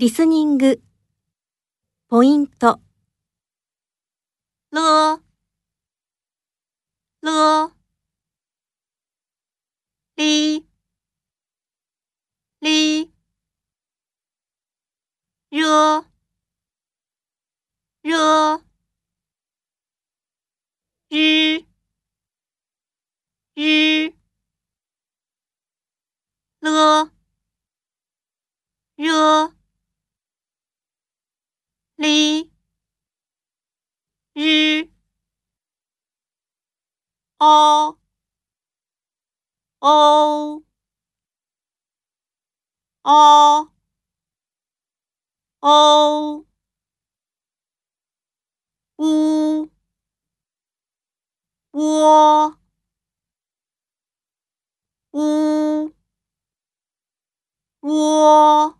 リスニング。ポイント。了，了，哩，哩，热，热，日，日，了，热，li yu o o o u o u o